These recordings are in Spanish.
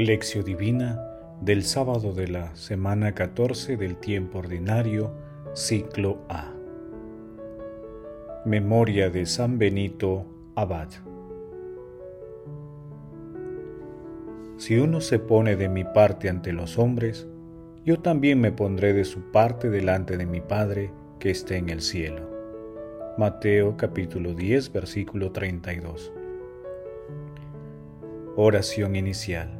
Lección Divina del sábado de la semana 14 del tiempo ordinario, ciclo A. Memoria de San Benito Abad. Si uno se pone de mi parte ante los hombres, yo también me pondré de su parte delante de mi Padre que esté en el cielo. Mateo capítulo 10 versículo 32. Oración inicial.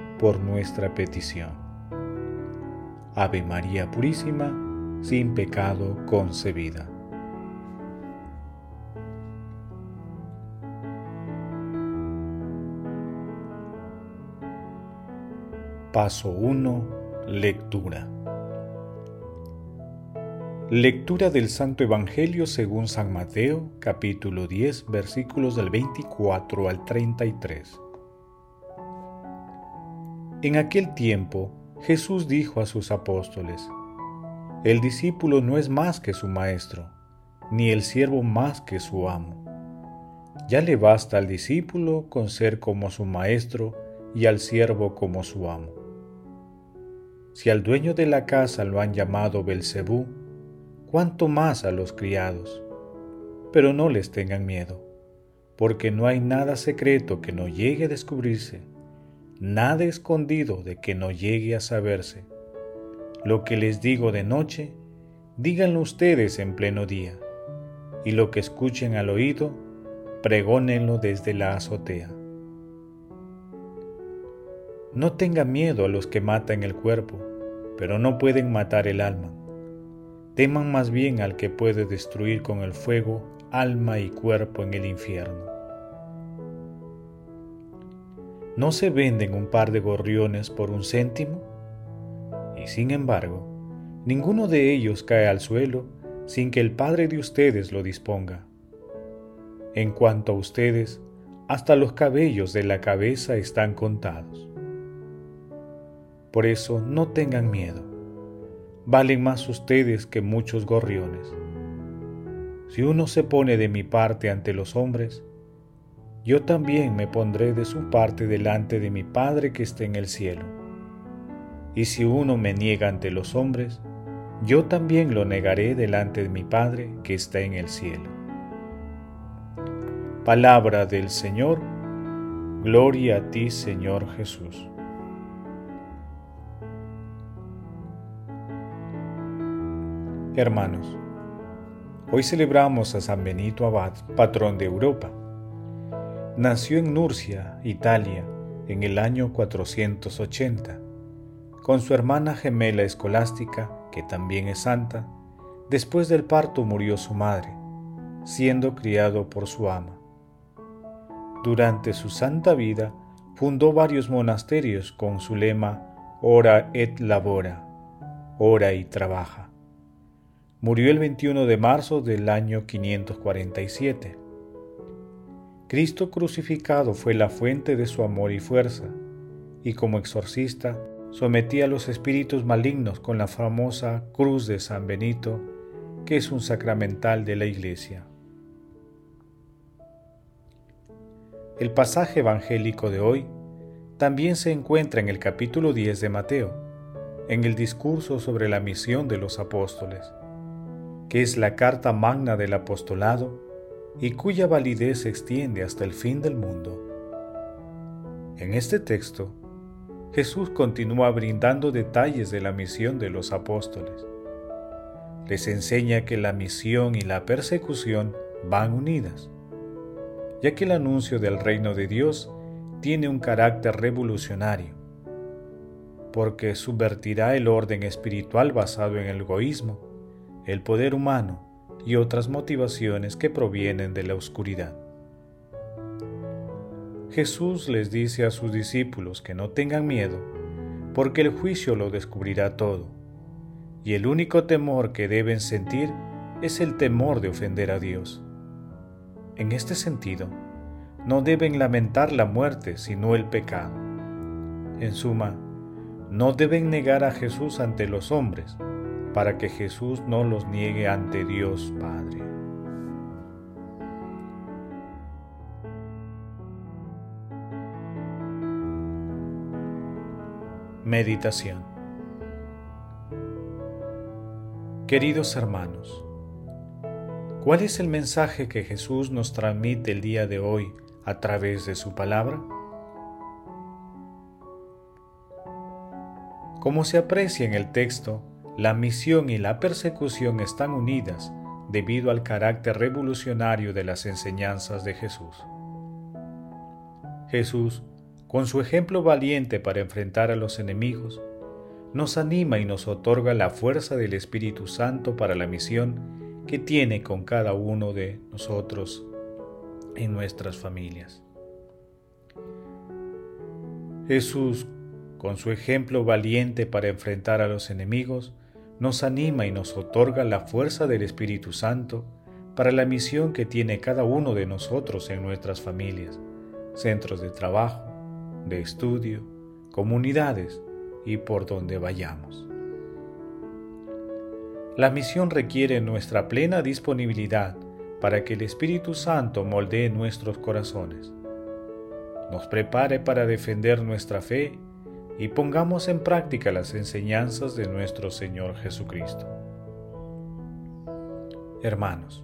por nuestra petición. Ave María Purísima, sin pecado concebida. Paso 1. Lectura. Lectura del Santo Evangelio según San Mateo, capítulo 10, versículos del 24 al 33. En aquel tiempo Jesús dijo a sus apóstoles, El discípulo no es más que su maestro, ni el siervo más que su amo. Ya le basta al discípulo con ser como su maestro y al siervo como su amo. Si al dueño de la casa lo han llamado Belcebú, cuánto más a los criados. Pero no les tengan miedo, porque no hay nada secreto que no llegue a descubrirse nada escondido de que no llegue a saberse. Lo que les digo de noche, díganlo ustedes en pleno día, y lo que escuchen al oído, pregónenlo desde la azotea. No tengan miedo a los que matan el cuerpo, pero no pueden matar el alma. Teman más bien al que puede destruir con el fuego alma y cuerpo en el infierno. ¿No se venden un par de gorriones por un céntimo? Y sin embargo, ninguno de ellos cae al suelo sin que el Padre de ustedes lo disponga. En cuanto a ustedes, hasta los cabellos de la cabeza están contados. Por eso no tengan miedo. Valen más ustedes que muchos gorriones. Si uno se pone de mi parte ante los hombres, yo también me pondré de su parte delante de mi Padre que está en el cielo. Y si uno me niega ante los hombres, yo también lo negaré delante de mi Padre que está en el cielo. Palabra del Señor, gloria a ti Señor Jesús. Hermanos, hoy celebramos a San Benito Abad, patrón de Europa nació en Nurcia, Italia, en el año 480. Con su hermana gemela escolástica, que también es santa, después del parto murió su madre, siendo criado por su ama. Durante su santa vida fundó varios monasterios con su lema Ora et labora, ora y trabaja. Murió el 21 de marzo del año 547. Cristo crucificado fue la fuente de su amor y fuerza, y como exorcista sometía a los espíritus malignos con la famosa cruz de San Benito, que es un sacramental de la Iglesia. El pasaje evangélico de hoy también se encuentra en el capítulo 10 de Mateo, en el discurso sobre la misión de los apóstoles, que es la carta magna del apostolado y cuya validez se extiende hasta el fin del mundo. En este texto, Jesús continúa brindando detalles de la misión de los apóstoles. Les enseña que la misión y la persecución van unidas, ya que el anuncio del reino de Dios tiene un carácter revolucionario, porque subvertirá el orden espiritual basado en el egoísmo, el poder humano, y otras motivaciones que provienen de la oscuridad. Jesús les dice a sus discípulos que no tengan miedo, porque el juicio lo descubrirá todo, y el único temor que deben sentir es el temor de ofender a Dios. En este sentido, no deben lamentar la muerte, sino el pecado. En suma, no deben negar a Jesús ante los hombres, para que Jesús no los niegue ante Dios Padre. Meditación Queridos hermanos, ¿cuál es el mensaje que Jesús nos transmite el día de hoy a través de su palabra? Como se aprecia en el texto, la misión y la persecución están unidas debido al carácter revolucionario de las enseñanzas de Jesús. Jesús, con su ejemplo valiente para enfrentar a los enemigos, nos anima y nos otorga la fuerza del Espíritu Santo para la misión que tiene con cada uno de nosotros en nuestras familias. Jesús, con su ejemplo valiente para enfrentar a los enemigos, nos anima y nos otorga la fuerza del Espíritu Santo para la misión que tiene cada uno de nosotros en nuestras familias, centros de trabajo, de estudio, comunidades y por donde vayamos. La misión requiere nuestra plena disponibilidad para que el Espíritu Santo moldee nuestros corazones, nos prepare para defender nuestra fe y pongamos en práctica las enseñanzas de nuestro Señor Jesucristo. Hermanos,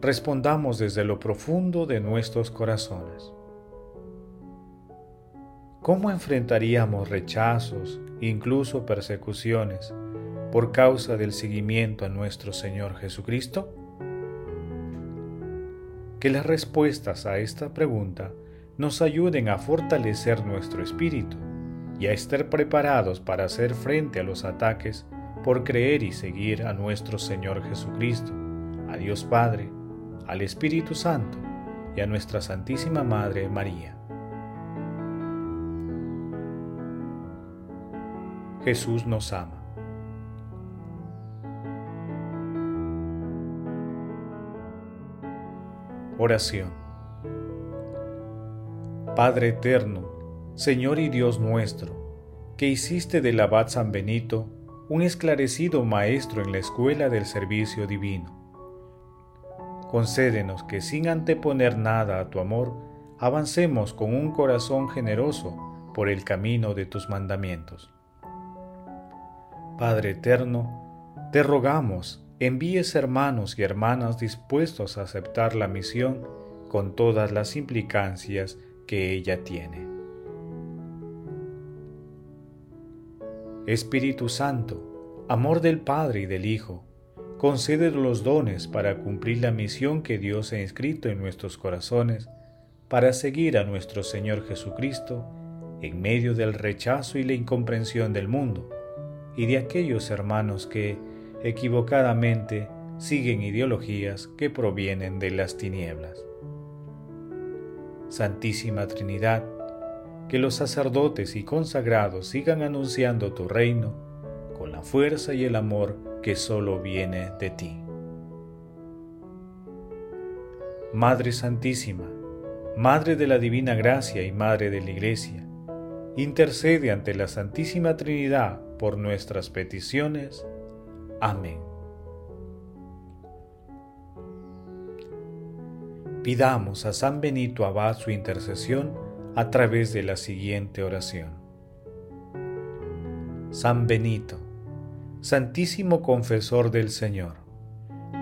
respondamos desde lo profundo de nuestros corazones. ¿Cómo enfrentaríamos rechazos, incluso persecuciones, por causa del seguimiento a nuestro Señor Jesucristo? que las respuestas a esta pregunta nos ayuden a fortalecer nuestro espíritu y a estar preparados para hacer frente a los ataques por creer y seguir a nuestro Señor Jesucristo, a Dios Padre, al Espíritu Santo y a nuestra Santísima Madre María. Jesús nos ama. Oración. Padre eterno, Señor y Dios nuestro, que hiciste del abad San Benito un esclarecido maestro en la escuela del servicio divino. Concédenos que sin anteponer nada a tu amor, avancemos con un corazón generoso por el camino de tus mandamientos. Padre eterno, te rogamos envíes hermanos y hermanas dispuestos a aceptar la misión con todas las implicancias que ella tiene. Espíritu Santo, amor del Padre y del Hijo, concede los dones para cumplir la misión que Dios ha inscrito en nuestros corazones para seguir a nuestro Señor Jesucristo en medio del rechazo y la incomprensión del mundo y de aquellos hermanos que, equivocadamente siguen ideologías que provienen de las tinieblas. Santísima Trinidad, que los sacerdotes y consagrados sigan anunciando tu reino con la fuerza y el amor que solo viene de ti. Madre Santísima, Madre de la Divina Gracia y Madre de la Iglesia, intercede ante la Santísima Trinidad por nuestras peticiones Amén. Pidamos a San Benito Abad su intercesión a través de la siguiente oración. San Benito, Santísimo Confesor del Señor,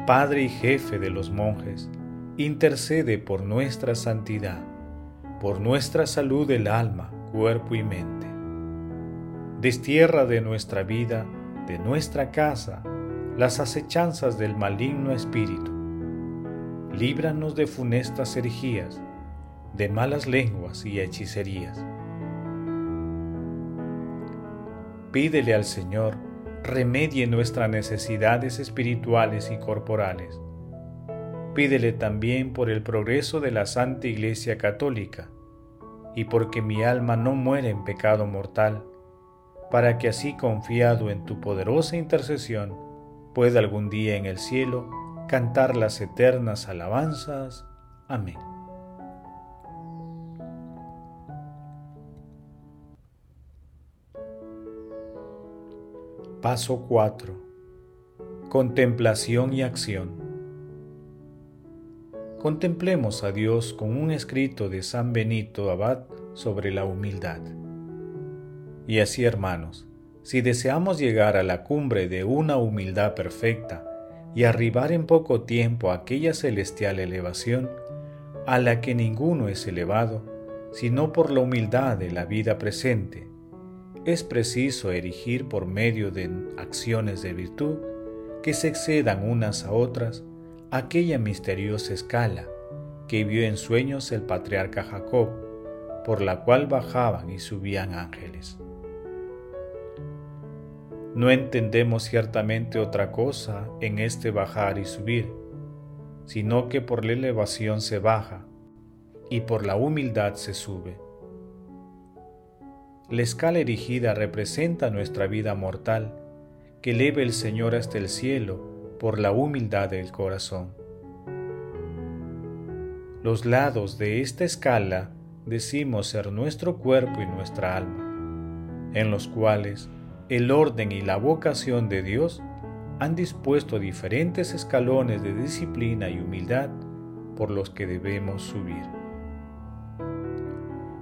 Padre y Jefe de los monjes, intercede por nuestra santidad, por nuestra salud del alma, cuerpo y mente. Destierra de nuestra vida de nuestra casa las acechanzas del maligno espíritu. Líbranos de funestas herejías, de malas lenguas y hechicerías. Pídele al Señor remedie nuestras necesidades espirituales y corporales. Pídele también por el progreso de la Santa Iglesia Católica y porque mi alma no muere en pecado mortal, para que así confiado en tu poderosa intercesión pueda algún día en el cielo cantar las eternas alabanzas. Amén. Paso 4. Contemplación y acción. Contemplemos a Dios con un escrito de San Benito Abad sobre la humildad. Y así, hermanos, si deseamos llegar a la cumbre de una humildad perfecta y arribar en poco tiempo a aquella celestial elevación, a la que ninguno es elevado, sino por la humildad de la vida presente, es preciso erigir por medio de acciones de virtud que se excedan unas a otras aquella misteriosa escala que vio en sueños el patriarca Jacob, por la cual bajaban y subían ángeles. No entendemos ciertamente otra cosa en este bajar y subir, sino que por la elevación se baja y por la humildad se sube. La escala erigida representa nuestra vida mortal, que eleve el Señor hasta el cielo por la humildad del corazón. Los lados de esta escala decimos ser nuestro cuerpo y nuestra alma, en los cuales el orden y la vocación de Dios han dispuesto diferentes escalones de disciplina y humildad por los que debemos subir.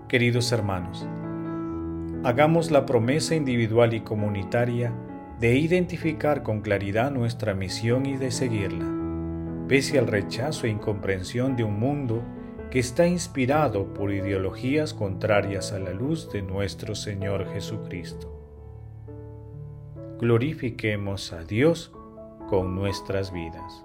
Queridos hermanos, hagamos la promesa individual y comunitaria de identificar con claridad nuestra misión y de seguirla, pese al rechazo e incomprensión de un mundo que está inspirado por ideologías contrarias a la luz de nuestro Señor Jesucristo. Glorifiquemos a Dios con nuestras vidas.